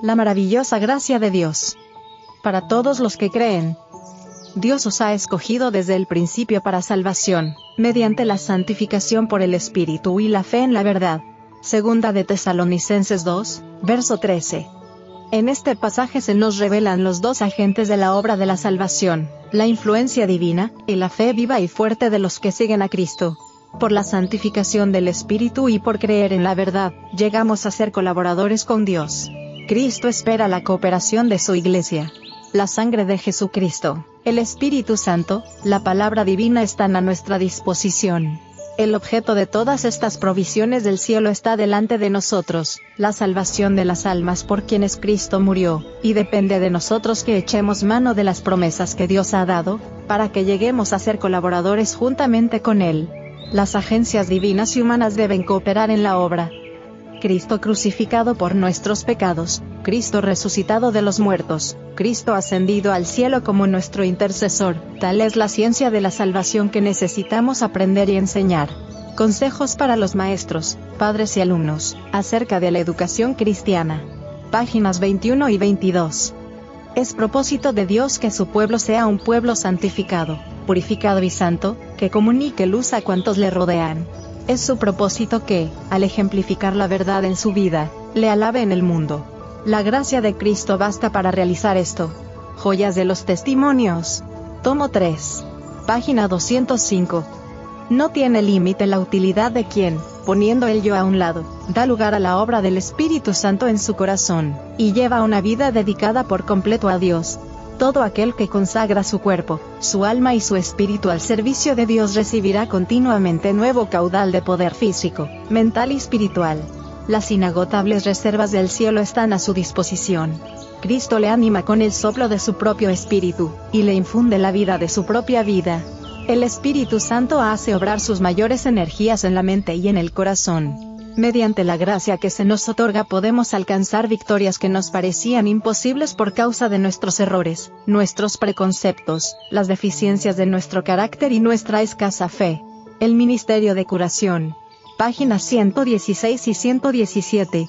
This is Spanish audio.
La maravillosa gracia de Dios. Para todos los que creen. Dios os ha escogido desde el principio para salvación, mediante la santificación por el Espíritu y la fe en la verdad. Segunda de Tesalonicenses 2, verso 13. En este pasaje se nos revelan los dos agentes de la obra de la salvación, la influencia divina, y la fe viva y fuerte de los que siguen a Cristo. Por la santificación del Espíritu y por creer en la verdad, llegamos a ser colaboradores con Dios. Cristo espera la cooperación de su iglesia. La sangre de Jesucristo, el Espíritu Santo, la palabra divina están a nuestra disposición. El objeto de todas estas provisiones del cielo está delante de nosotros, la salvación de las almas por quienes Cristo murió, y depende de nosotros que echemos mano de las promesas que Dios ha dado, para que lleguemos a ser colaboradores juntamente con Él. Las agencias divinas y humanas deben cooperar en la obra, Cristo crucificado por nuestros pecados, Cristo resucitado de los muertos, Cristo ascendido al cielo como nuestro intercesor, tal es la ciencia de la salvación que necesitamos aprender y enseñar. Consejos para los maestros, padres y alumnos, acerca de la educación cristiana. Páginas 21 y 22. Es propósito de Dios que su pueblo sea un pueblo santificado, purificado y santo, que comunique luz a cuantos le rodean. Es su propósito que, al ejemplificar la verdad en su vida, le alabe en el mundo. La gracia de Cristo basta para realizar esto. Joyas de los Testimonios. Tomo 3. Página 205. No tiene límite la utilidad de quien, poniendo el yo a un lado, da lugar a la obra del Espíritu Santo en su corazón, y lleva una vida dedicada por completo a Dios, todo aquel que consagra su cuerpo, su alma y su espíritu al servicio de Dios recibirá continuamente nuevo caudal de poder físico, mental y espiritual. Las inagotables reservas del cielo están a su disposición. Cristo le anima con el soplo de su propio espíritu, y le infunde la vida de su propia vida. El Espíritu Santo hace obrar sus mayores energías en la mente y en el corazón mediante la gracia que se nos otorga podemos alcanzar victorias que nos parecían imposibles por causa de nuestros errores, nuestros preconceptos, las deficiencias de nuestro carácter y nuestra escasa fe. El Ministerio de Curación. Páginas 116 y 117.